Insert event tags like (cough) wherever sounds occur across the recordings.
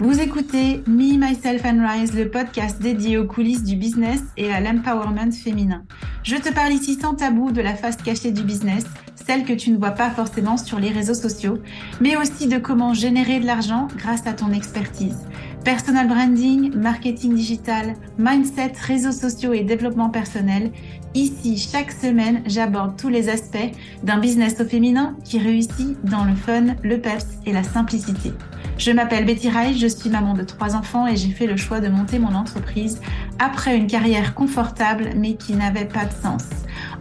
Vous écoutez Me, Myself and Rise, le podcast dédié aux coulisses du business et à l'empowerment féminin. Je te parle ici sans tabou de la face cachée du business, celle que tu ne vois pas forcément sur les réseaux sociaux, mais aussi de comment générer de l'argent grâce à ton expertise. Personal branding, marketing digital, mindset, réseaux sociaux et développement personnel. Ici, chaque semaine, j'aborde tous les aspects d'un business au féminin qui réussit dans le fun, le peps et la simplicité. Je m'appelle Betty Reich, je suis maman de trois enfants et j'ai fait le choix de monter mon entreprise après une carrière confortable mais qui n'avait pas de sens.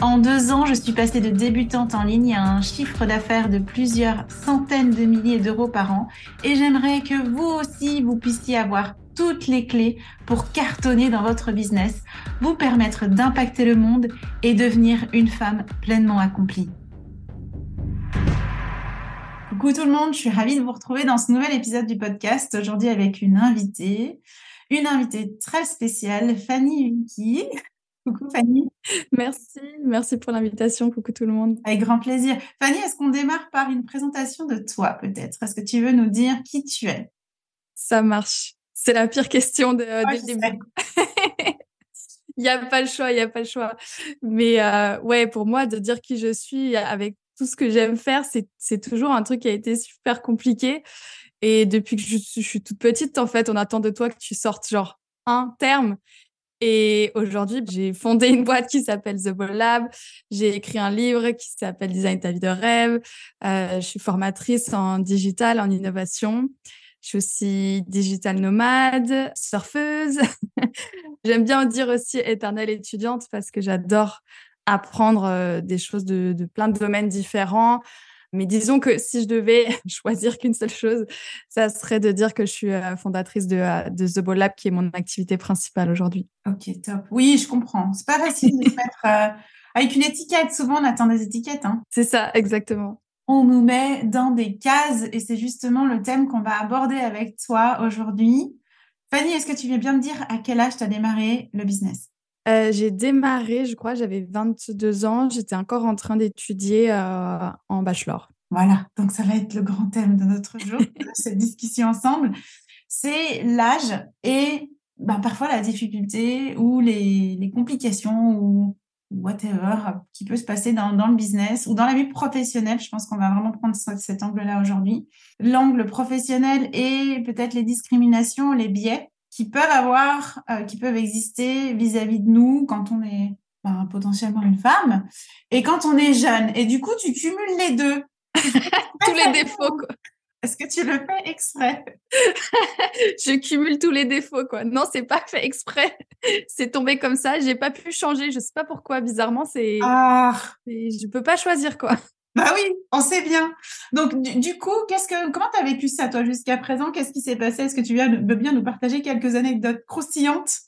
En deux ans, je suis passée de débutante en ligne à un chiffre d'affaires de plusieurs centaines de milliers d'euros par an et j'aimerais que vous aussi, vous puissiez avoir toutes les clés pour cartonner dans votre business, vous permettre d'impacter le monde et devenir une femme pleinement accomplie. Coucou tout le monde, je suis ravie de vous retrouver dans ce nouvel épisode du podcast. Aujourd'hui avec une invitée, une invitée très spéciale, Fanny Vicky. (laughs) Coucou Fanny. Merci, merci pour l'invitation. Coucou tout le monde. Avec grand plaisir. Fanny, est-ce qu'on démarre par une présentation de toi peut-être? Est-ce que tu veux nous dire qui tu es? Ça marche. C'est la pire question de, dès le début. (laughs) il n'y a pas le choix, il n'y a pas le choix. Mais euh, ouais, pour moi, de dire qui je suis avec tout ce que j'aime faire, c'est toujours un truc qui a été super compliqué. Et depuis que je, suis toute petite, en fait, on attend de toi que tu sortes genre un terme. Et aujourd'hui, j'ai fondé une boîte qui s'appelle The Ball Lab. J'ai écrit un livre qui s'appelle Design ta vie de rêve. Euh, je suis formatrice en digital, en innovation. Je suis aussi digital nomade, surfeuse. (laughs) J'aime bien dire aussi éternelle étudiante parce que j'adore apprendre euh, des choses de, plein de domaines différents. Mais disons que si je devais (laughs) choisir qu'une seule chose, ça serait de dire que je suis euh, fondatrice de, euh, de The Ball Lab, qui est mon activité principale aujourd'hui. Ok, top. Oui, je comprends. C'est pas facile de se (laughs) mettre avec une étiquette. Souvent, on attend des étiquettes. Hein. C'est ça, exactement. On nous met dans des cases et c'est justement le thème qu'on va aborder avec toi aujourd'hui. Fanny, est-ce que tu viens bien me dire à quel âge tu as démarré le business? Euh, j'ai démarré, je crois, j'avais 22 ans. J'étais encore en train d'étudier euh, en bachelor. Voilà, donc ça va être le grand thème de notre jour, (laughs) de cette discussion ensemble. C'est l'âge et ben, parfois la difficulté ou les, les, complications ou whatever qui peut se passer dans, dans, le business ou dans la vie professionnelle. Je pense qu'on va vraiment prendre cet angle-là aujourd'hui. L'angle professionnel et peut-être les discriminations, les biais qui peuvent avoir, euh, qui peuvent exister vis-à-vis de nous quand on est ben, potentiellement une femme et quand on est jeune. Et du coup, tu cumules les deux. (laughs) tous les défauts, quoi. Est-ce que tu le fais exprès? (laughs) Je cumule tous les défauts, quoi. Non, c'est pas fait exprès. (laughs) c'est tombé comme ça. J'ai pas pu changer. Je sais pas pourquoi. Bizarrement, c'est. Ah. Je peux pas choisir, quoi. (laughs) Bah oui, on sait bien. Donc, du, coup, qu'est-ce que, comment tu as vécu ça, toi, jusqu'à présent? Qu'est-ce qui s'est passé? Est-ce que tu veux bien nous partager quelques anecdotes croustillantes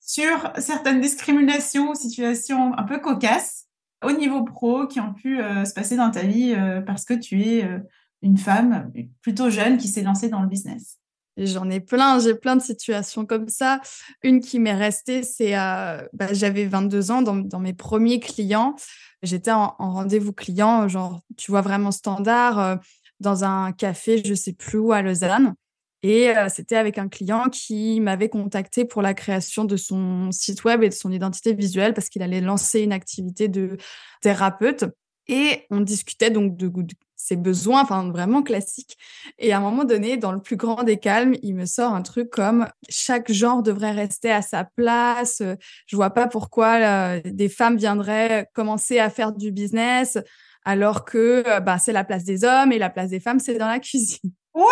sur certaines discriminations ou situations un peu cocasses au niveau pro qui ont pu euh, se passer dans ta vie euh, parce que tu es euh, une femme plutôt jeune qui s'est lancée dans le business J'en ai plein, j'ai plein de situations comme ça. Une qui m'est restée, c'est bah, j'avais 22 ans dans, mes premiers clients. J'étais en, rendez-vous client, genre, tu vois, vraiment standard, euh, dans un café, je sais plus où, à Lausanne. Et euh, c'était avec un client qui m'avait contacté pour la création de son site web et de son identité visuelle parce qu'il allait lancer une activité de thérapeute. Et on discutait donc de, ses besoins, enfin vraiment classiques. Et à un moment donné, dans le plus grand des calmes, il me sort un truc comme chaque genre devrait rester à sa place. Je vois pas pourquoi euh, des femmes viendraient commencer à faire du business alors que euh, bah, c'est la place des hommes et la place des femmes, c'est dans la cuisine. What?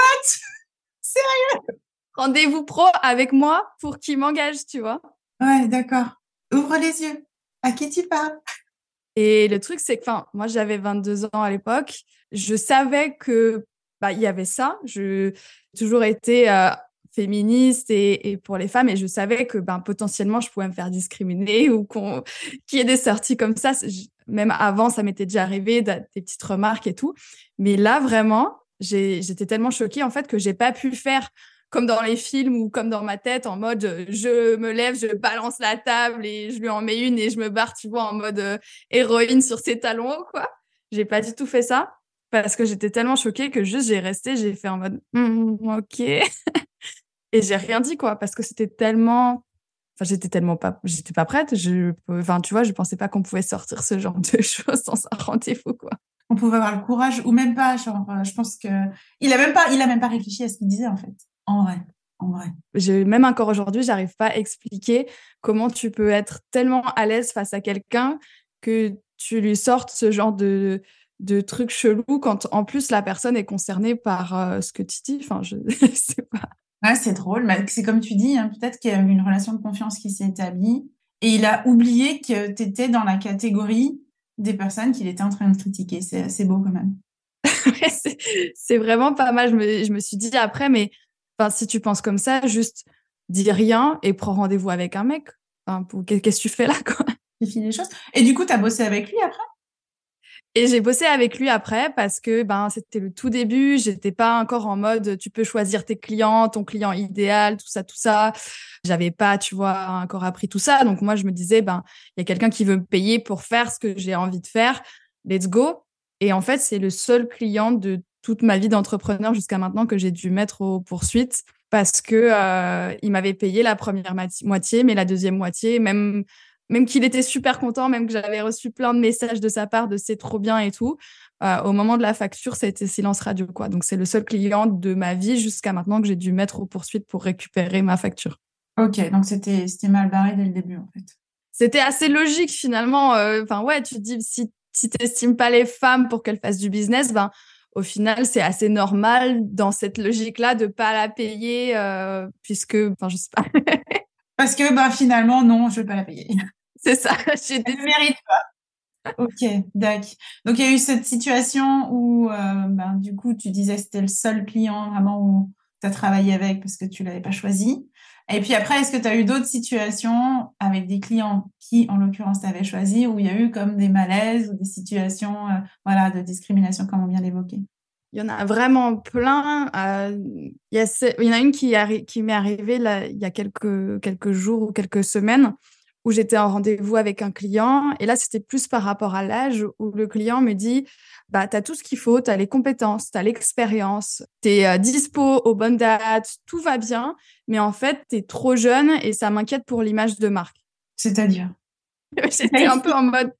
Sérieux? Rendez-vous pro avec moi pour qu'il m'engage, tu vois. Ouais, d'accord. Ouvre les yeux. À qui tu parles? Et le truc, c'est que, enfin, moi, j'avais 22 ans à l'époque. Je savais que, bah, il y avait ça. Je toujours été euh, féministe et, pour les femmes, et je savais que, ben, potentiellement, je pouvais me faire discriminer ou qu'on, qu'il y ait des sorties comme ça. Même avant, ça m'était déjà arrivé, des petites remarques et tout. Mais là, vraiment, j'étais tellement choquée, en fait, que j'ai pas pu faire comme dans les films ou comme dans ma tête, en mode euh, je me lève, je balance la table et je lui en mets une et je me barre, tu vois, en mode euh, héroïne sur ses talons, quoi. J'ai pas du tout fait ça parce que j'étais tellement choquée que juste j'ai resté, j'ai fait en mode «Mmh, ok. (laughs) Et j'ai rien dit, quoi, parce que c'était tellement. Enfin, j'étais tellement pas, j'étais pas prête. Je, enfin, tu vois, je pensais pas qu'on pouvait sortir ce genre de (laughs) choses dans un rendez-vous, quoi. On pouvait avoir le courage, ou même pas. Genre, euh, je pense que il a même pas, il a même pas réfléchi à ce qu'il disait en fait. En vrai, en vrai. J'ai même encore aujourd'hui, j'arrive pas à expliquer comment tu peux être tellement à l'aise face à quelqu'un que tu lui sortes ce genre de de trucs chelous quand en plus la personne est concernée par euh, ce que tu dis. Enfin, (laughs) je sais pas. Ouais, c'est drôle. C'est comme tu dis, hein, peut-être qu'il y a une relation de confiance qui s'est établie et il a oublié que tu étais dans la catégorie des personnes qu'il était en train de critiquer. C'est beau quand même. (laughs) c'est vraiment pas mal. Je me, je me, suis dit après, mais si tu penses comme ça, juste dis rien et prends rendez-vous avec un mec. Qu'est-ce que tu fais là quoi? Les choses. Et du coup, tu as bossé avec lui après? Et j'ai bossé avec lui après parce que ben c'était le tout début, j'étais pas encore en mode tu peux choisir tes clients, ton client idéal, tout ça tout ça. J'avais pas, tu vois, encore appris tout ça. Donc moi je me disais ben il y a quelqu'un qui veut me payer pour faire ce que j'ai envie de faire. Let's go. Et en fait, c'est le seul client de toute ma vie d'entrepreneur jusqu'à maintenant que j'ai dû mettre aux poursuites parce que euh, m'avait payé la première moitié, mais la deuxième moitié, même même qu'il était super content, même que j'avais reçu plein de messages de sa part de c'est trop bien et tout. Euh, au moment de la facture, ça a été silence radio, quoi. Donc, c'est le seul client de ma vie jusqu'à maintenant que j'ai dû mettre aux poursuites pour récupérer ma facture. Ok, donc c'était mal barré dès le début, en fait. C'était assez logique, finalement. Euh, enfin, ouais, tu te dis, si, si tu n'estimes pas les femmes pour qu'elles fassent du business, ben, au final, c'est assez normal dans cette logique-là de pas la payer, euh, puisque, enfin, je sais pas. Parce que, ben, finalement, non, je vais pas la payer. C'est ça. (laughs) J'ai des mérites pas. Ok, d'accord. Donc il y a eu cette situation où, euh, ben, du coup, tu disais que c'était le seul client vraiment où tu as travaillé avec parce que tu l'avais pas choisi. Et puis après, est-ce que tu as eu d'autres situations avec des clients qui, en l'occurrence, tu avais choisi, où il y a eu comme des malaises ou des situations euh, voilà, de discrimination, comme on vient d'évoquer il y en a vraiment plein. Euh, il, y a il, y en a une qui, qui m'est arrivée là, il y a quelques, quelques jours ou quelques semaines où j'étais en rendez-vous avec un client. Et là, c'était plus par rapport à l'âge où le client me dit bah, Tu as tout ce qu'il faut, tu as les compétences, tu as l'expérience, tu es euh, dispo aux bonnes dates, tout va bien. Mais en fait, tu es trop jeune et ça m'inquiète pour l'image de marque. C'est-à-dire? (laughs) J'étais un peu en mode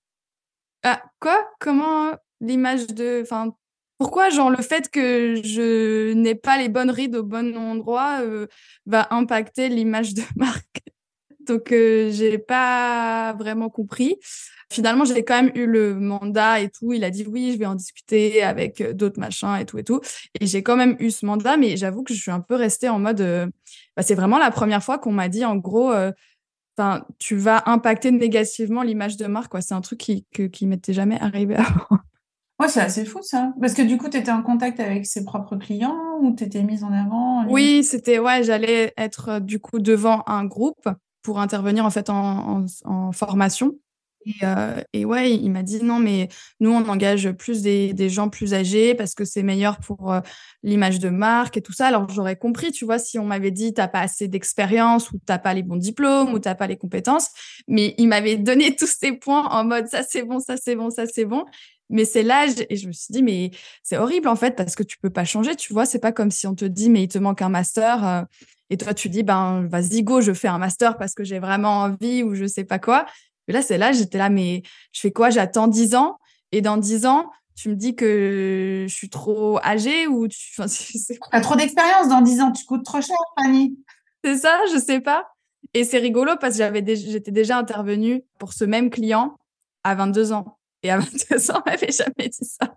ah, Quoi? Comment l'image de. Enfin, pourquoi, genre, le fait que je n'ai pas les bonnes rides au bon endroit euh, va impacter l'image de (laughs) marque? Donc euh, j'ai pas vraiment compris. Finalement, j'ai quand même eu le mandat et tout. Il a dit oui, je vais en discuter avec euh, d'autres machins et tout et tout. Et j'ai quand même eu ce mandat, mais j'avoue que je suis un peu restée en mode. Euh, bah, c'est vraiment la première fois qu'on m'a dit en gros, enfin, tu vas impacter négativement l'image de marque. Quoi. C'est un truc qui qui m'était jamais arrivé (laughs) avant. Ouais, c'est assez fou ça. Parce que du coup, tu étais en contact avec ses propres clients ou tu étais mise en avant Oui, c'était, ouais, j'allais être du coup devant un groupe pour intervenir en fait en, formation. Euh, et, ouais, il m'a dit non, mais nous, on engage plus des, gens plus âgés parce que c'est meilleur pour euh, l'image de marque et tout ça. Alors, j'aurais compris, tu vois, si on m'avait dit t'as pas assez d'expérience ou t'as pas les bons diplômes ou t'as pas les compétences. Mais il m'avait donné (laughs) tous ces points en mode ça c'est bon, ça c'est bon, ça c'est bon. Mais c'est l'âge et je me suis dit mais c'est horrible en fait parce que tu peux pas changer, tu vois. C'est pas comme si on te dit mais il te manque un master. Euh, et toi, tu dis, ben, vas-y, go, je fais un master parce que j'ai vraiment envie ou je sais pas quoi. Mais là, c'est là, j'étais là, mais je fais quoi? J'attends 10 ans et dans 10 ans, tu me dis que je suis trop âgée ou tu (laughs) enfin, as trop d'expérience dans 10 ans, tu coûtes trop cher, Fanny. C'est ça, je sais pas. Et c'est rigolo parce que j'avais j'étais déjà intervenue pour ce même client à 22 ans. Et à (laughs) 22 ans, on m'avait jamais dit ça.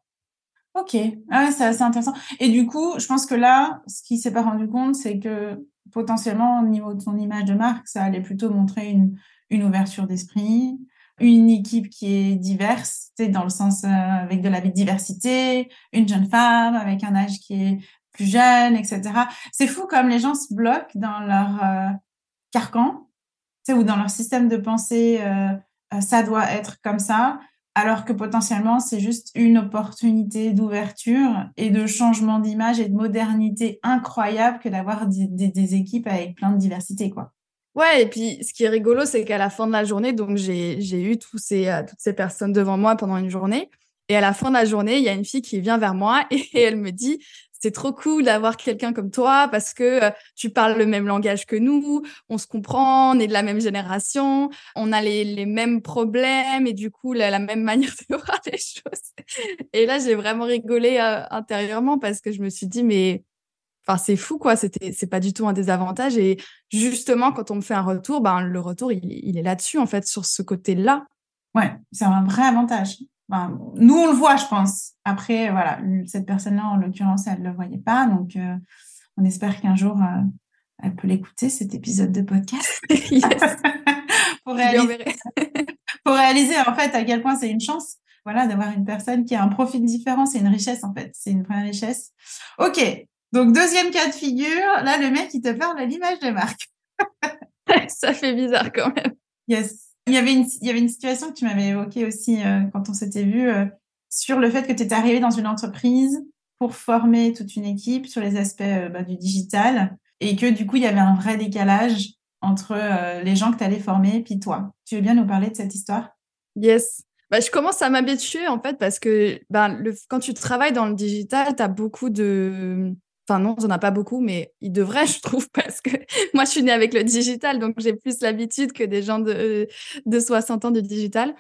Ok, ah, c'est assez intéressant. Et du coup, je pense que là, ce qui s'est pas rendu compte, c'est que potentiellement, au niveau de son image de marque, ça allait plutôt montrer une, une ouverture d'esprit, une équipe qui est diverse, dans le sens euh, avec de la diversité, une jeune femme avec un âge qui est plus jeune, etc. C'est fou comme les gens se bloquent dans leur euh, carcan, ou dans leur système de pensée, euh, ça doit être comme ça, alors que potentiellement, c'est juste une opportunité d'ouverture et de changement d'image et de modernité incroyable que d'avoir des, équipes avec plein de diversité, quoi. Ouais, et puis ce qui est rigolo, c'est qu'à la fin de la journée, donc j'ai eu ces, euh, toutes ces personnes devant moi pendant une journée. Et à la fin de la journée, il y a une fille qui vient vers moi (laughs) et elle me dit c'est trop cool d'avoir quelqu'un comme toi parce que euh, tu parles le même langage que nous, on se comprend, on est de la même génération, on a les, les mêmes problèmes et du coup la, même (laughs) manière de voir les choses. Et là, j'ai vraiment rigolé euh, intérieurement parce que je me suis dit mais enfin c'est fou quoi, c'est pas du tout un désavantage et justement quand on me fait un retour, ben le retour il, il est là-dessus en fait sur ce côté-là. Ouais, c'est un vrai avantage nous, on le voit, je pense. Après, voilà, cette personne-là, en l'occurrence, elle ne le voyait pas. Donc, euh, on espère qu'un jour, euh, elle peut l'écouter, cet épisode de podcast. (laughs) (laughs) pour, réaliser, (laughs) pour réaliser, en fait, à quel point c'est une chance voilà, d'avoir une personne qui a un profil différent. C'est une richesse, en fait. C'est une vraie richesse. OK. Donc, deuxième cas de figure. Là, le mec, il te parle à l'image de marque. Ça fait bizarre quand même. Yes. Il y avait une, il y avait une situation que tu m'avais évoquée aussi euh, quand on s'était vu euh, sur le fait que tu étais arrivé dans une entreprise pour former toute une équipe sur les aspects euh, bah, du digital et que du coup, il y avait un vrai décalage entre les gens que tu allais former puis toi. Tu veux bien nous parler de cette histoire? Yes. Bah, je commence à m'habituer en fait parce que ben, le, quand tu travailles dans le digital, tu as beaucoup de Enfin, non, j'en ai pas beaucoup, mais il devrait, je trouve, (laughs) parce que moi, je suis née avec le digital, donc j'ai plus l'habitude que des gens de, de 60 ans du digital.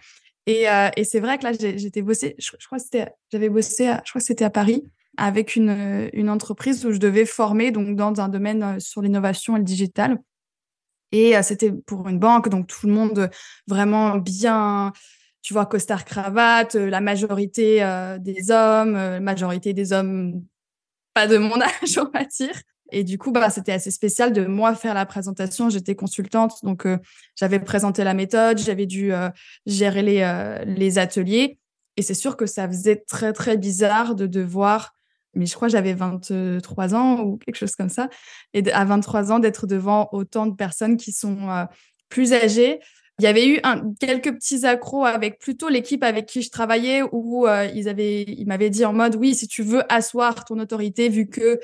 Et, euh, et c'est vrai que là, j'étais bossé, je, crois que c'était, j'avais bossé, je crois que c'était à Paris, avec une, une entreprise où je devais former donc dans un domaine euh, sur l'innovation et le digital. Et euh, c'était pour une banque, donc tout le monde vraiment bien, tu vois, costard cravate, la majorité des hommes, la majorité des hommes de mon (laughs) âge, on va dire. Et du coup, bah, c'était assez spécial de moi faire la présentation. J'étais consultante, donc euh, j'avais présenté la méthode, j'avais dû euh, gérer les, euh, les ateliers. Et c'est sûr que ça faisait très, très bizarre de devoir, mais je crois que j'avais 23 ans ou quelque chose comme ça, et à 23 ans d'être devant autant de personnes qui sont plus âgées, il y avait eu un, quelques petits accros avec plutôt l'équipe avec qui je travaillais où euh, ils avaient, ils m'avaient dit en mode oui, si tu veux asseoir ton autorité, vu que,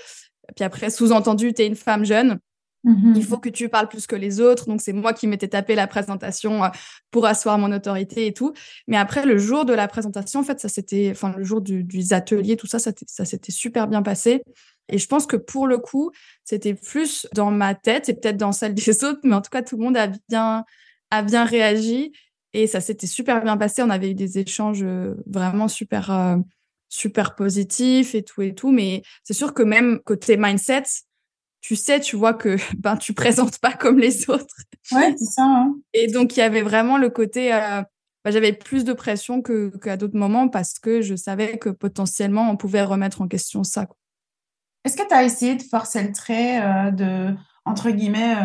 puis après sous-entendu, tu es une femme jeune, mm-hmm. il faut que tu parles plus que les autres. Donc c'est moi qui m'étais tapé la présentation euh, pour asseoir mon autorité et tout. Mais après le jour de la présentation, en fait, ça c'était, enfin le jour du, du atelier, tout ça, ça, ça s'était super bien passé. Et je pense que pour le coup, c'était plus dans ma tête et peut-être dans celle (laughs) des autres, mais en tout cas, tout le monde a bien a bien réagi et ça s'était super bien passé. On avait eu des échanges euh, vraiment super, euh, super positifs et tout et tout. Mais c'est sûr que même côté mindset, tu sais, tu vois que (laughs) ben tu présentes pas comme les autres. Ouais, c'est ça. Hein. Et donc il y avait vraiment le côté, euh, ben, j'avais plus de pression que qu'à d'autres moments parce que je savais que potentiellement on pouvait remettre en question ça. Est-ce que tu as essayé de forcer le trait de entre guillemets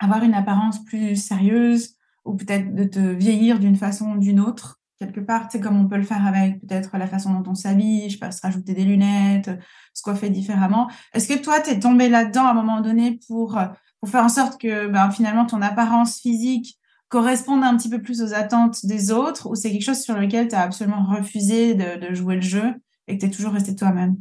avoir une apparence plus sérieuse? Ou peut-être de te vieillir d'une façon ou d'une autre, quelque part, c'est comme on peut le faire avec peut-être la façon dont on s'habille, je sais pas, se rajouter des lunettes, se coiffer différemment. Est-ce que toi, tu es tombé là-dedans à un moment donné pour, pour faire en sorte que ben, finalement ton apparence physique corresponde un petit peu plus aux attentes des autres ou c'est quelque chose sur lequel tu as absolument refusé de, de jouer le jeu et que tu es toujours resté toi-même?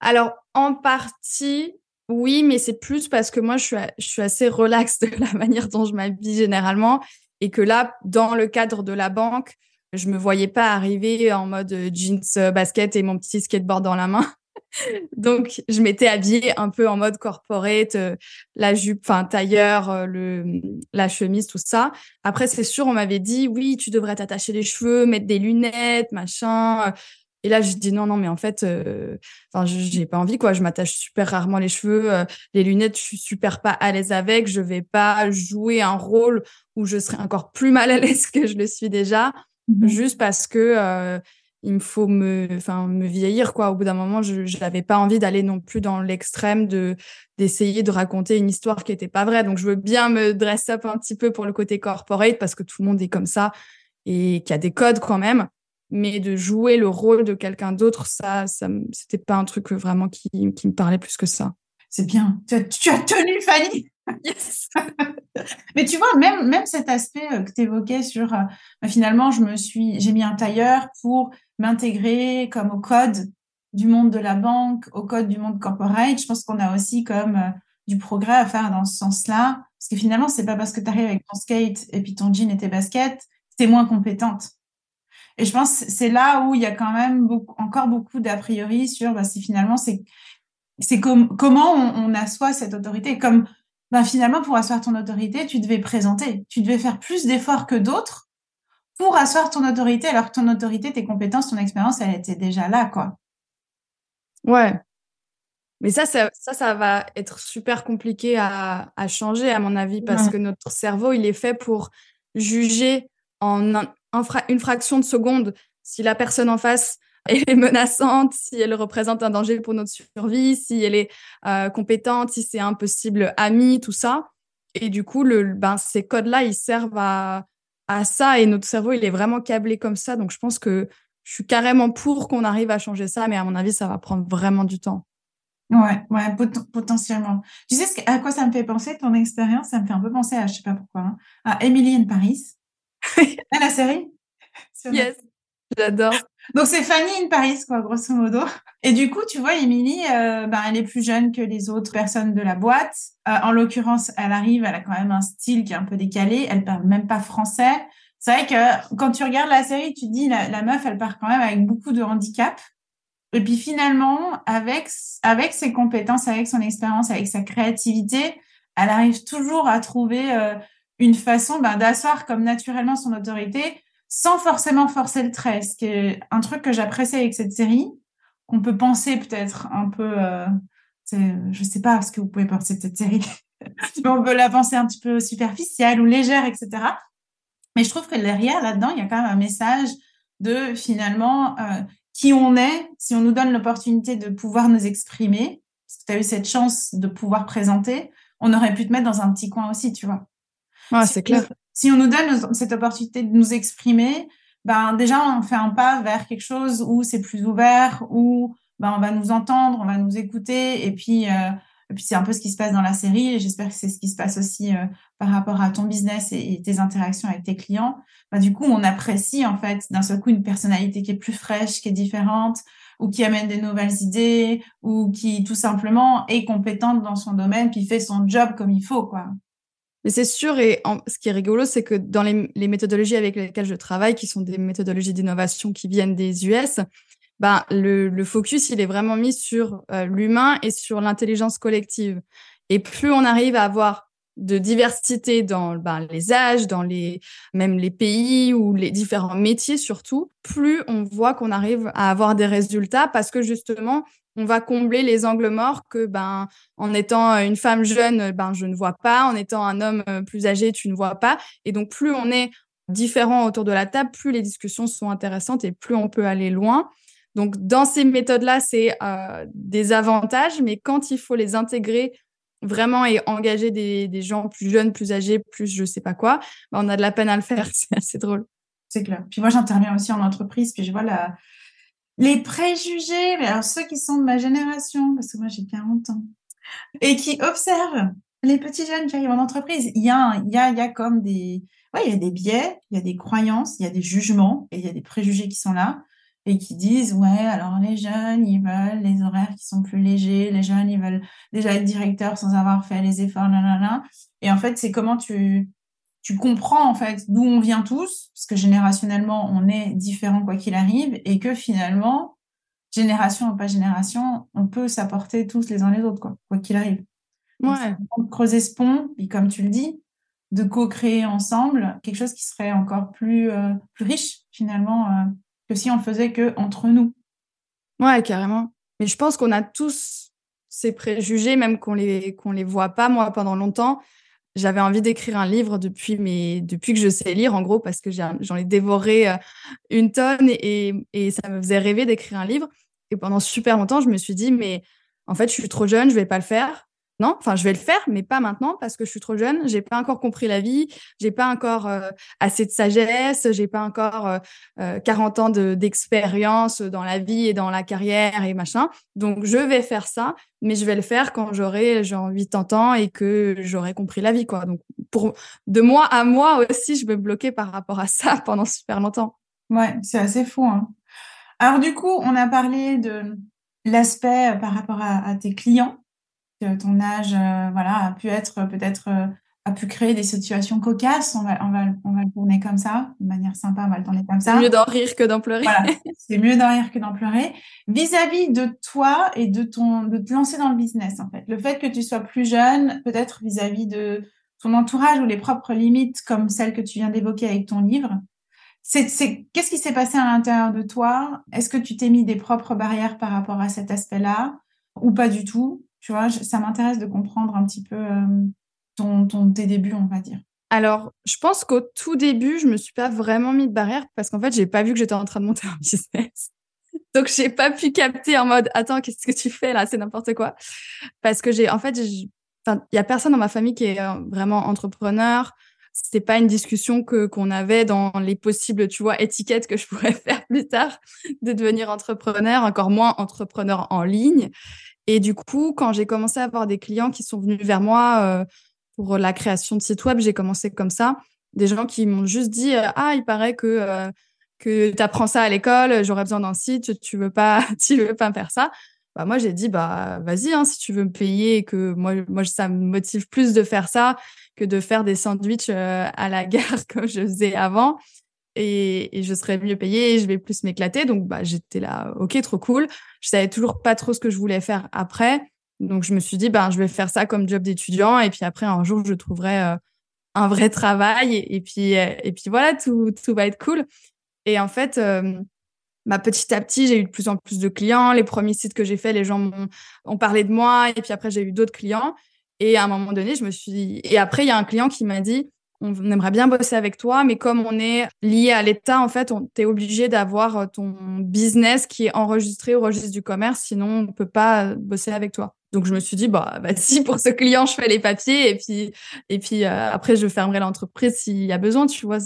Alors, en partie, oui, mais c'est plus parce que moi, je suis, assez relax de (laughs) la manière dont je m'habille généralement. Et que là, dans le cadre de la banque, je me voyais pas arriver en mode euh, jeans, euh, basket et mon petit skateboard dans la main. (laughs) Donc, je m'étais habillée un peu en mode corporate, euh, la jupe, enfin tailleur, le, la chemise, tout ça. Après, c'est sûr, on m'avait dit, oui, tu devrais t'attacher les cheveux, mettre des lunettes, machin. Et là, je dis non, non, mais en fait, euh, enfin, j'ai pas envie, quoi. Je m'attache super rarement les cheveux, euh, les lunettes, je suis super pas à l'aise avec. Je vais pas jouer un rôle où je serai encore plus mal à l'aise (laughs) que je le suis déjà, mmh juste parce que euh, il me faut me, enfin, me vieillir, quoi. Au bout d'un moment, je, n'avais pas envie d'aller non plus dans l'extrême de d'essayer de raconter une histoire qui était pas vraie. Donc, je veux bien me dress up un petit peu pour le côté corporate parce que tout le monde est comme ça et qu'il y a des codes quand même mais de jouer le rôle de quelqu'un d'autre, ça, ça c'était pas un truc vraiment qui, qui, me parlait plus que ça. C'est bien. Tu as, tu as, tenu, Fanny. (laughs) Yes. (laughs) mais tu vois, même, même cet aspect euh, que tu évoquais sur euh, bah, finalement, je me suis, j'ai mis un tailleur pour m'intégrer comme au code du monde de la banque, au code du monde corporate. Je pense qu'on a aussi comme euh, du progrès à faire dans ce sens-là. Parce que finalement, c'est pas parce que tu arrives avec ton skate et puis ton jean et tes baskets, tu es moins compétente. Et je pense que c'est là où il y a quand même beaucoup, encore beaucoup d'a priori sur bah, si finalement c'est c'est comment on, assoit cette autorité. Comme bah, finalement, pour asseoir ton autorité, tu devais présenter, tu devais faire plus d'efforts que d'autres pour asseoir ton autorité, alors que ton autorité, tes compétences, ton expérience, elle était déjà là, quoi. Ouais. Mais ça, ça, ça, va être super compliqué à, changer, à mon avis, parce que notre cerveau, il est fait pour juger en une fraction de seconde si la personne en face (laughs) est menaçante, si elle représente un danger pour notre survie, si elle est euh, compétente, si c'est un possible ami, tout ça. Et du coup, le, ben, ces codes-là, ils servent à, à ça et notre cerveau, il est vraiment câblé comme ça. Donc, je pense que je suis carrément pour qu'on arrive à changer ça, mais à mon avis, ça va prendre vraiment du temps. Ouais, ouais, potentiellement. Tu sais ce à quoi ça me fait penser, ton expérience Ça me fait un peu penser à, je sais pas pourquoi, hein, à Emily in Paris. À la série? Yes, j'adore. Donc c'est Fanny in Paris, quoi, grosso modo. Et du coup, tu vois, Émilie, euh, ben, elle est plus jeune que les autres personnes de la boîte. Euh, en l'occurrence, elle arrive, elle a quand même un style qui est un peu décalé. Elle parle même pas français. C'est vrai que quand tu regardes la série, tu te dis la, la meuf, elle part quand même avec beaucoup de handicap. Et puis finalement, avec avec ses compétences, avec son expérience, avec sa créativité, elle arrive toujours à trouver euh, une façon ben, d'asseoir comme naturellement son autorité sans forcément forcer le trait. Ce qui est un truc que j'apprécie avec cette série, qu'on peut penser peut-être un peu, euh, je sais pas ce que vous pouvez penser de cette série, (laughs) mais on peut la penser un petit peu superficielle ou légère, etc. Mais je trouve que derrière, là-dedans, il y a quand même un message de finalement euh, qui on est, si on nous donne l'opportunité de pouvoir nous exprimer, parce que tu as eu cette chance de pouvoir présenter, on aurait pu te mettre dans un petit coin aussi, tu vois. Ouais, c'est clair si on nous donne cette opportunité de nous exprimer, ben déjà on fait un pas vers quelque chose où c'est plus ouvert, où ben on va nous entendre, on va nous écouter, et puis euh, et puis c'est un peu ce qui se passe dans la série, et j'espère que c'est ce qui se passe aussi euh, par rapport à ton business et, tes interactions avec tes clients. Ben, du coup, on apprécie en fait d'un seul coup une personnalité qui est plus fraîche, qui est différente, ou qui amène des nouvelles idées, ou qui tout simplement est compétente dans son domaine, puis fait son job comme il faut, quoi. Mais c'est sûr, et ce qui est rigolo, c'est que dans les, méthodologies avec lesquelles je travaille, qui sont des méthodologies d'innovation qui viennent des US, ben, le, focus, il est vraiment mis sur euh, l'humain et sur l'intelligence collective. Et plus on arrive à avoir de diversité dans ben, les âges, dans les même les pays ou les différents métiers surtout, plus on voit qu'on arrive à avoir des résultats parce que justement on va combler les angles morts que ben en étant une femme jeune ben je ne vois pas. En étant un homme euh, plus âgé tu ne vois pas. Et donc plus on est différent autour de la table plus les discussions sont intéressantes et plus on peut aller loin. Donc dans ces méthodes là c'est euh, des avantages mais quand il faut les intégrer vraiment et engager des, des gens plus jeunes plus âgés plus je sais pas quoi ben, on a de la peine à le faire. (laughs) C'est assez drôle. C'est clair. Puis moi j'interviens aussi en entreprise puis je vois la les préjugés, mais alors ceux qui sont de ma génération, parce que moi j'ai 40 ans, et qui observent les petits jeunes qui arrivent en entreprise, il y a, y a, y a comme des, ouais, y a des biais, il y a des croyances, il y a des jugements et il y a des préjugés qui sont là et qui disent ouais alors les jeunes ils veulent les horaires qui sont plus légers les jeunes ils veulent déjà être directeurs sans avoir fait les efforts là là là et en fait c'est comment tu tu comprends en fait d'où on vient tous, parce que générationnellement, on est différent quoi qu'il arrive, et que finalement, génération ou pas génération, on peut s'apporter tous les uns les autres, quoi, quoi qu'il arrive. Ouais. creuser ce pont, et comme tu le dis, de co-créer ensemble quelque chose qui serait encore plus, euh, plus riche finalement euh, que si on faisait que entre nous. Ouais, carrément. Mais je pense qu'on a tous ces préjugés, même qu'on les qu'on les voit pas. Moi, pendant longtemps, j'avais envie d'écrire un livre depuis, depuis que je sais lire, en gros, parce que j'en ai, dévoré euh, une tonne et, ça me faisait rêver d'écrire un livre. Et pendant super longtemps, je me suis dit, mais en fait, je suis trop jeune, je vais pas le faire. Non, enfin, je vais le faire, mais pas maintenant parce que je suis trop jeune. J'ai pas encore compris la vie. J'ai pas encore euh, assez de sagesse. J'ai pas encore euh, 40 euh, ans d'expérience dans la vie et dans la carrière et machin. Donc, je vais faire ça, mais je vais le faire quand j'aurai genre 80 ans et que j'aurai compris la vie, quoi. Donc, pour de moi à moi aussi, je me bloquer par rapport à ça (laughs) pendant super longtemps. Ouais, c'est assez fou. Hein. Alors, du coup, on a parlé de l'aspect par rapport à tes clients ton âge euh, voilà, a pu être peut-être euh, a pu créer des situations cocasses. On va, on va, on va le tourner comme ça, de manière sympa, on va le tourner comme ça. C'est mieux d'en rire que d'en pleurer. Voilà, (laughs) c'est mieux d'en rire que d'en pleurer. Vis-à-vis de toi et de ton, de te lancer dans le business, en fait. Le fait que tu sois plus jeune, peut-être vis-à-vis de ton entourage ou les propres limites comme celles que tu viens d'évoquer avec ton livre. C'est, c'est, qu'est-ce qui s'est passé à l'intérieur de toi? Est-ce que tu t'es mis des propres barrières par rapport à cet aspect-là ou pas du tout? Tu vois, ça m'intéresse de comprendre un petit peu euh, ton, tes débuts, on va dire Alors, je pense qu'au tout début, je me suis pas vraiment mis de barrière parce qu'en fait, j'ai pas vu que j'étais en train de monter un (laughs) business. Donc, j'ai pas pu capter en mode attends, qu'est-ce que tu fais là? C'est n'importe quoi. Parce que j'ai, en fait, il y a personne dans ma famille qui est euh, vraiment entrepreneur. C'était pas une discussion que qu'on avait dans les possibles, tu vois, étiquettes que je (laughs) pourrais faire plus tard de devenir entrepreneur, encore moins entrepreneur en ligne. Et du coup, quand j'ai commencé à avoir des clients qui sont venus vers moi euh, pour la création de site web, j'ai commencé comme ça. Des gens qui m'ont juste dit euh, Ah, il paraît que, euh, que tu apprends ça à l'école, j'aurais besoin d'un site, tu veux pas, (laughs) veux pas faire ça. Bah, moi, j'ai dit bah vas-y, hein, si tu veux me payer et que moi, ça me motive plus de faire ça que de faire des sandwichs à la gare (laughs) comme je faisais avant. Et, je serais mieux payée je vais plus m'éclater. Donc, bah, j'étais là, ok, trop cool. Je savais toujours pas trop ce que je voulais faire après. Donc, je me suis dit, ben, je vais faire ça comme job d'étudiant. Et puis après, un jour, je trouverai euh, un vrai travail. Et, puis, et puis voilà, tout, tout va être cool. Et en fait, euh, bah, petit à petit, j'ai eu de plus en plus de clients. Les premiers sites que j'ai faits, les gens m'ont ont parlé de moi. Et puis après, j'ai eu d'autres clients. Et à un moment donné, je me suis. Et après, il y a un client qui m'a dit on aimerait bien bosser avec toi, mais comme on est lié à l'État, en fait, on t'es obligé d'avoir ton business qui est enregistré au registre du commerce, sinon on peut pas bosser avec toi. Donc je me suis dit bah, (laughs) si pour ce client je fais les papiers et puis et puis euh, après je fermerai l'entreprise s'il y a besoin, tu vois.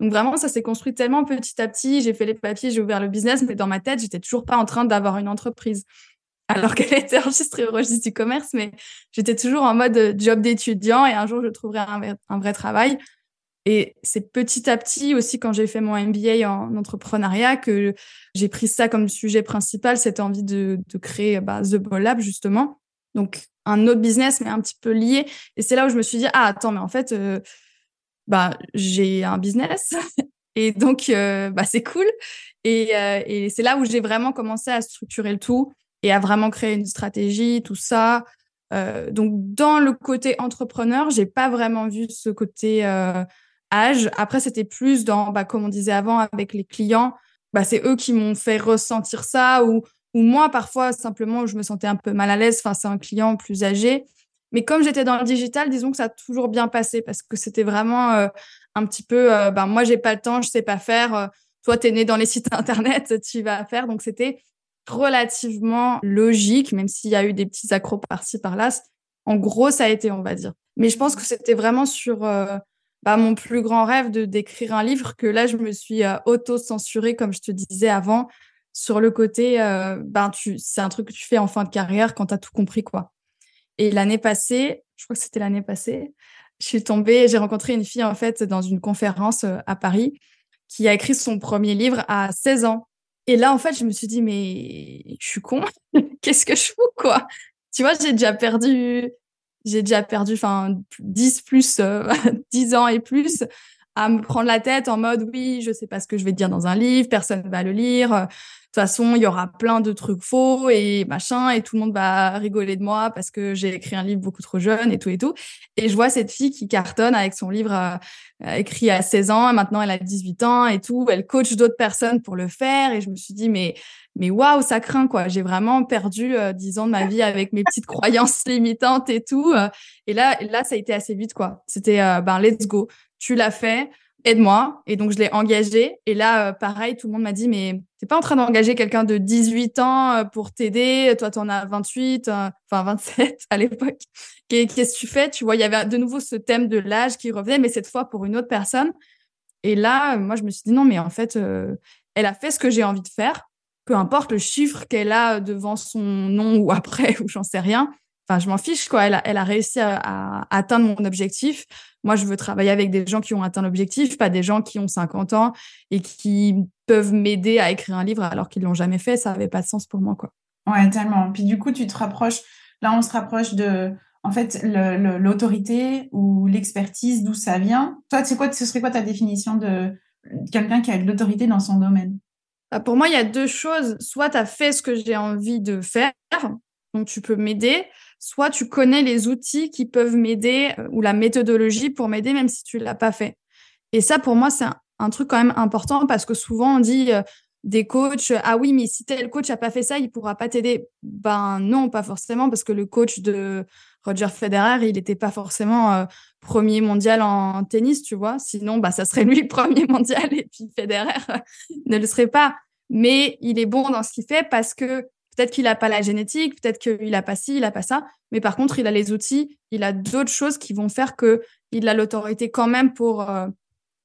Donc vraiment ça s'est construit tellement petit à petit. J'ai fait les papiers, j'ai ouvert le business, mais dans ma tête j'étais toujours pas en train d'avoir une entreprise alors qu'elle était enregistrée au registre du commerce, mais j'étais toujours en mode euh, job d'étudiant et un jour je trouverai un, vrai travail. Et c'est petit à petit aussi quand j'ai fait mon MBA en entrepreneuriat que j'ai pris ça comme sujet principal, cette envie de, créer bah, The Ball Lab justement. Donc, un autre business, mais un petit peu lié. Et c'est là où je me suis dit, ah, attends, mais en fait, euh, bah, j'ai un business. (laughs) et donc, euh, bah, c'est cool. Et c'est là où j'ai vraiment commencé à structurer le tout et à vraiment créer une stratégie, tout ça. donc, dans le côté entrepreneur, j'ai pas vraiment vu ce côté âge. Après, c'était plus dans, bah, comme on disait avant, avec les clients. Bah, c'est eux qui m'ont fait ressentir ça ou ou moi, parfois, simplement, je me sentais un peu mal à l'aise face à un client plus âgé. Mais comme j'étais dans le digital, disons que ça a toujours bien passé parce que c'était vraiment euh, un petit peu, euh, ben, moi, j'ai pas le temps, je sais pas faire. Euh, toi, tu es né dans les sites (laughs) internet, tu vas faire. Donc, c'était relativement logique, même s'il y a eu des petits accros par-ci, par-là. En gros, ça a été, on va dire. Mais je pense que c'était vraiment sur bah, mon plus grand rêve de d'écrire un livre que là, je me suis auto-censurée, comme je te disais avant, sur le côté, euh, ben tu, c'est un truc que tu fais en fin de carrière quand tu as tout compris, quoi. Et l'année passée, je crois que c'était l'année passée, je suis tombée, j'ai rencontré une fille en fait dans une conférence euh, à Paris qui a écrit son premier livre à 16 ans. Et là, en fait, je me suis dit, mais je suis con, (laughs) qu'est-ce que je fous, quoi? Tu vois, j'ai déjà perdu, j'ai déjà perdu, enfin, 10 plus, 10 euh, (laughs) ans et plus à me prendre la tête en mode, oui, je sais pas ce que je vais dire dans un livre, personne va le lire toute façon, il y aura plein de trucs faux et machin, et tout le monde va rigoler de moi parce que j'ai écrit un livre beaucoup trop jeune et tout et tout. Et je vois cette fille qui cartonne avec son livre euh, écrit à 16 ans, et maintenant elle a 18 ans et tout. Elle coach d'autres personnes pour le faire, et je me suis dit, mais mais waouh, ça craint quoi. J'ai vraiment perdu euh, 10 ans de ma vie avec mes petites croyances (laughs) limitantes et tout. Euh. et là, là, ça a été assez vite quoi. C'était euh, ben let's go. Tu l'as fait aide-moi. Et donc, je l'ai engagé. Et là, euh, pareil, tout le monde m'a dit, mais t'es pas en train d'engager quelqu'un de 18 ans euh, pour t'aider? Toi, t'en as 28, euh, enfin 27 (laughs) à l'époque. Qu'est-ce que tu fais? Tu vois, il y avait de nouveau ce thème de l'âge qui revenait, mais cette fois pour une autre personne. Et là, moi, je me suis dit, non, mais en fait, elle a fait ce que j'ai envie de faire. Peu importe le chiffre qu'elle a devant son nom ou après, (laughs) ou j'en sais rien. Enfin, je m'en fiche, quoi. Elle a, elle a réussi à atteindre mon objectif. Moi, je veux travailler avec des gens qui ont atteint l'objectif, pas des gens qui ont 50 ans et qui peuvent m'aider à écrire un livre alors qu'ils l'ont jamais fait. Ça n'avait pas de sens pour moi, quoi. Ouais, tellement. Puis du coup, tu te rapproches. Là, on se rapproche de en fait, l'autorité ou l'expertise, d'où ça vient. Toi, c'est quoi, ce serait quoi ta définition de quelqu'un qui a de l'autorité dans son domaine? Bah, Pour moi, il y a deux choses. Soit tu as fait ce que j'ai envie de faire, donc tu peux m'aider, soit tu connais les outils qui peuvent m'aider euh, ou la méthodologie pour m'aider, même si tu l'as pas fait. Et ça, pour moi, c'est un, truc quand même important parce que souvent on dit euh, des coachs, ah oui, mais si tel coach a pas fait ça, il pourra pas t'aider. Ben non, pas forcément, parce que le coach de Roger Federer, il n'était pas forcément euh, premier mondial en tennis, tu vois. Sinon, bah, ça serait (laughs) lui premier mondial et puis Federer ne le serait pas. Mais il est bon dans ce qu'il fait parce que peut-être qu'il n'a pas la génétique, peut-être qu'il n'a pas ci, il n'a pas ça. Mais par contre, il a les outils, il a d'autres choses qui vont faire qu'il a l'autorité quand même pour, euh,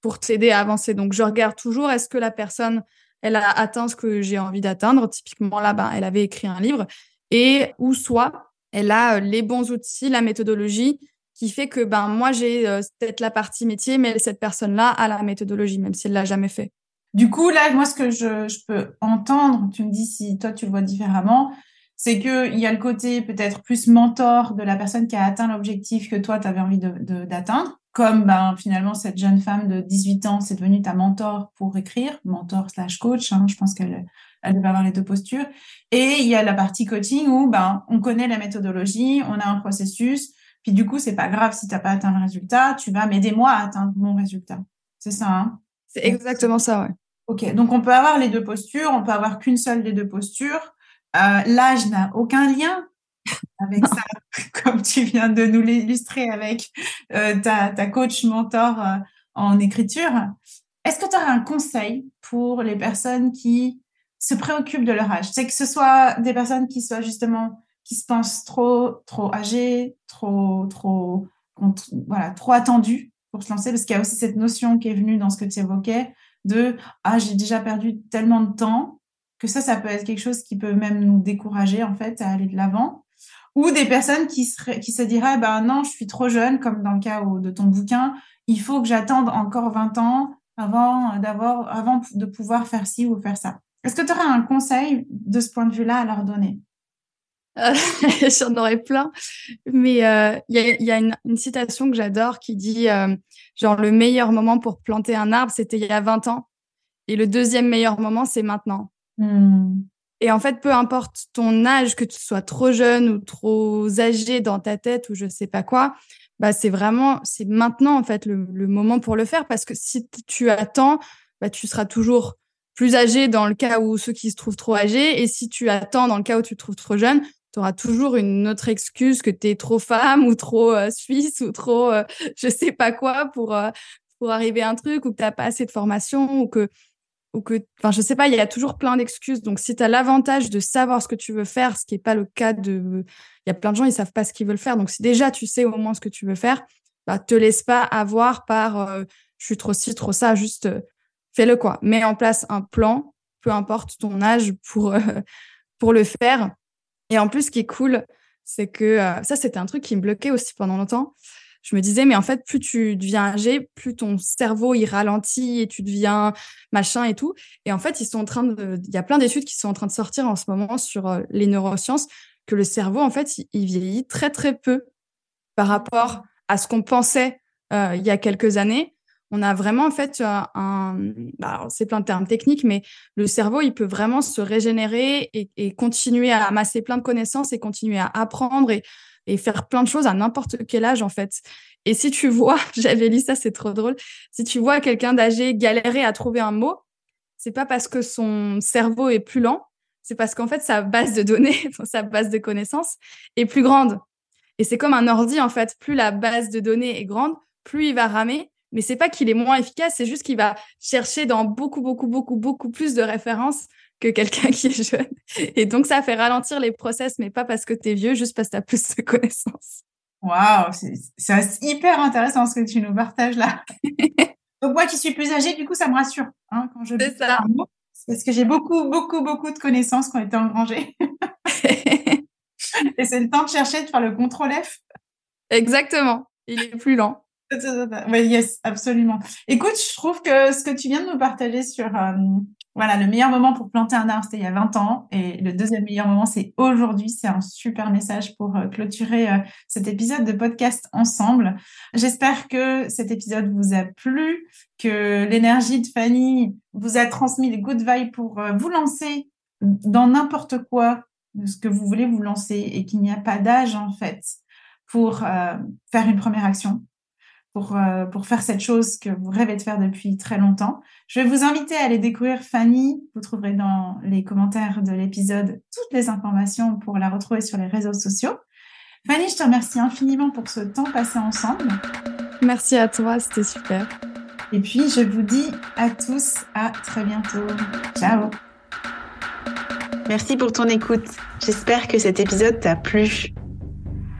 pour t'aider à avancer. Donc, je regarde toujours, est-ce que la personne, elle a atteint ce que j'ai envie d'atteindre? Typiquement, là, ben, elle avait écrit un livre. Et ou soit, elle a euh, les bons outils, la méthodologie qui fait que ben moi j'ai euh, peut-être la partie métier, mais cette personne-là a la méthodologie, même si elle l'a jamais fait. Du coup, là, moi, ce que je, peux entendre, tu me dis si toi tu le vois différemment, c'est qu'il y a le côté peut-être plus mentor de la personne qui a atteint l'objectif que toi, tu avais envie d'atteindre. comme ben, finalement, cette jeune femme de 18 ans, c'est devenue ta mentor pour écrire, mentor slash coach. Hein, je pense qu'elle elle devait avoir les deux postures. Et il y a la partie coaching où ben, on connaît la méthodologie, on a un processus. Puis du coup, c'est pas grave si tu n'as pas atteint le résultat, tu vas m'aider moi à atteindre mon résultat. C'est ça, hein? C'est exactement ça, ouais. Ok, donc on peut avoir les deux postures, on peut avoir qu'une seule des deux postures. Euh, l'âge n'a aucun lien (laughs) avec ça, (laughs) comme tu viens de nous l'illustrer avec euh, ta, ta, coach mentor euh, en écriture. Est-ce que tu as un conseil pour les personnes qui se préoccupent de leur âge? C'est que ce soit des personnes qui soient justement, qui se pensent trop, trop âgées, trop, trop, voilà, trop attendues pour se lancer, parce qu'il y a aussi cette notion qui est venue dans ce que tu évoquais de ah j'ai déjà perdu tellement de temps que ça ça peut être quelque chose qui peut même nous décourager en fait à aller de l'avant. Ou des personnes qui se diraient ben non je suis trop jeune comme dans le cas de ton bouquin il faut que j'attende encore 20 ans avant avant de pouvoir faire ci ou faire ça. Est-ce que tu aurais un conseil de ce point de vue-là à leur donner? (laughs) J'en aurais plein, mais euh, il y a, une, citation que j'adore qui dit euh, genre le meilleur moment pour planter un arbre, c'était il y a 20 ans, et le deuxième meilleur moment, c'est maintenant. Hmm. Et en fait, peu importe ton âge, que tu sois trop jeune ou trop âgé dans ta tête ou je sais pas quoi, bah c'est vraiment c'est maintenant en fait le, moment pour le faire parce que si tu attends, bah tu seras toujours plus âgé dans le cas où ceux qui se trouvent trop âgés. Et si tu attends dans le cas où tu te trouves trop jeune, tu auras toujours une autre excuse que tu es trop femme ou trop euh, suisse ou trop euh, je sais pas quoi pour, euh, pour arriver à un truc ou que tu n'as pas assez de formation ou que ou que enfin je sais pas il y a toujours plein d'excuses donc si tu as l'avantage de savoir ce que tu veux faire ce qui est pas le cas de il y a plein de gens ils savent pas ce qu'ils veulent faire donc si déjà tu sais au moins ce que tu veux faire bah te laisse pas avoir par je suis trop ci trop ça juste fais-le quoi. Mets en place un plan, peu importe ton âge, pour, euh, pour le faire. Et en plus, ce qui est cool, c'est que euh, ça, c'était un truc qui me bloquait aussi pendant longtemps. Je me disais, mais en fait, plus tu deviens âgé, plus ton cerveau il ralentit et tu deviens machin et tout. Et en fait, ils sont en train de, il y a plein d'études qui sont en train de sortir en ce moment sur euh, les neurosciences que le cerveau, en fait, il, vieillit très très peu par rapport à ce qu'on pensait il y a quelques années on a vraiment en fait un, bah, c'est plein de termes techniques, mais le cerveau, il peut vraiment se régénérer et, continuer à amasser plein de connaissances et continuer à apprendre et, faire plein de choses à n'importe quel âge en fait. Et si tu vois, (laughs) j'avais lu ça, c'est trop drôle. Si tu vois quelqu'un d'âgé galérer à trouver un mot, c'est pas parce que son cerveau est plus lent, c'est parce qu'en fait sa base de données, (laughs) sa base de connaissances est plus grande. Et c'est comme un ordi en fait, plus la base de données est grande, plus il va ramer mais c'est pas qu'il est moins efficace, c'est juste qu'il va chercher dans beaucoup, beaucoup, beaucoup, beaucoup plus de références que quelqu'un (laughs) qui est jeune. Et donc, ça fait ralentir les process, mais pas parce que tu es vieux, juste parce que tu as plus de connaissances. Waouh, c'est hyper intéressant ce que tu nous partages là. (laughs) donc, moi qui suis plus âgée, du coup, ça me rassure hein, quand je dis ça. parce que j'ai beaucoup, beaucoup, beaucoup de connaissances qui ont été engrangées. Et c'est le temps de chercher, de faire le contrôle F. Exactement. Il est plus lent. Oui, yes, absolument. Écoute, je trouve que ce que tu viens de nous partager sur, euh, Voilà, le meilleur moment pour planter un arbre, c'était il y a 20 ans. Et le deuxième meilleur moment, c'est aujourd'hui. C'est un super message pour euh, clôturer euh, cet épisode de podcast ensemble. J'espère que cet épisode vous a plu, que l'énergie de Fanny vous a transmis les good vibes pour vous lancer dans n'importe quoi, ce que vous voulez vous lancer et qu'il n'y a pas d'âge, en fait, pour faire une première action pour, euh, pour faire cette chose que vous rêvez de faire depuis très longtemps. Je vais vous inviter à aller découvrir Fanny. Vous trouverez dans les commentaires de l'épisode toutes les informations pour la retrouver sur les réseaux sociaux. Fanny, je te remercie infiniment pour ce temps passé ensemble. Merci à toi, c'était super. Et puis, je vous dis à tous à très bientôt. Ciao. Merci pour ton écoute. J'espère que cet épisode t'a plu.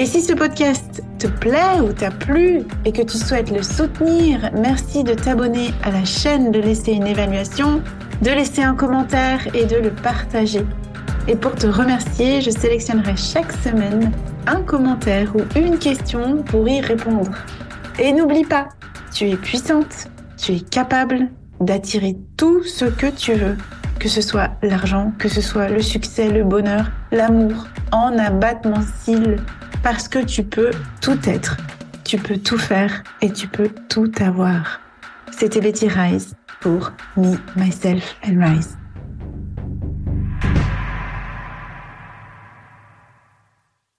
Et si ce podcast te plaît ou t'a plu et que tu souhaites le soutenir, merci de t'abonner à la chaîne, de laisser une évaluation, de laisser un commentaire et de le partager. Et pour te remercier, je sélectionnerai chaque semaine un commentaire ou une question pour y répondre. Et n'oublie pas, tu es puissante, tu es capable d'attirer tout ce que tu veux, que ce soit l'argent, que ce soit le succès, le bonheur, l'amour, en abattement cils parce que tu peux tout être, tu peux tout faire et tu peux tout avoir. C'était Betty Rise pour Me, Myself and Rise.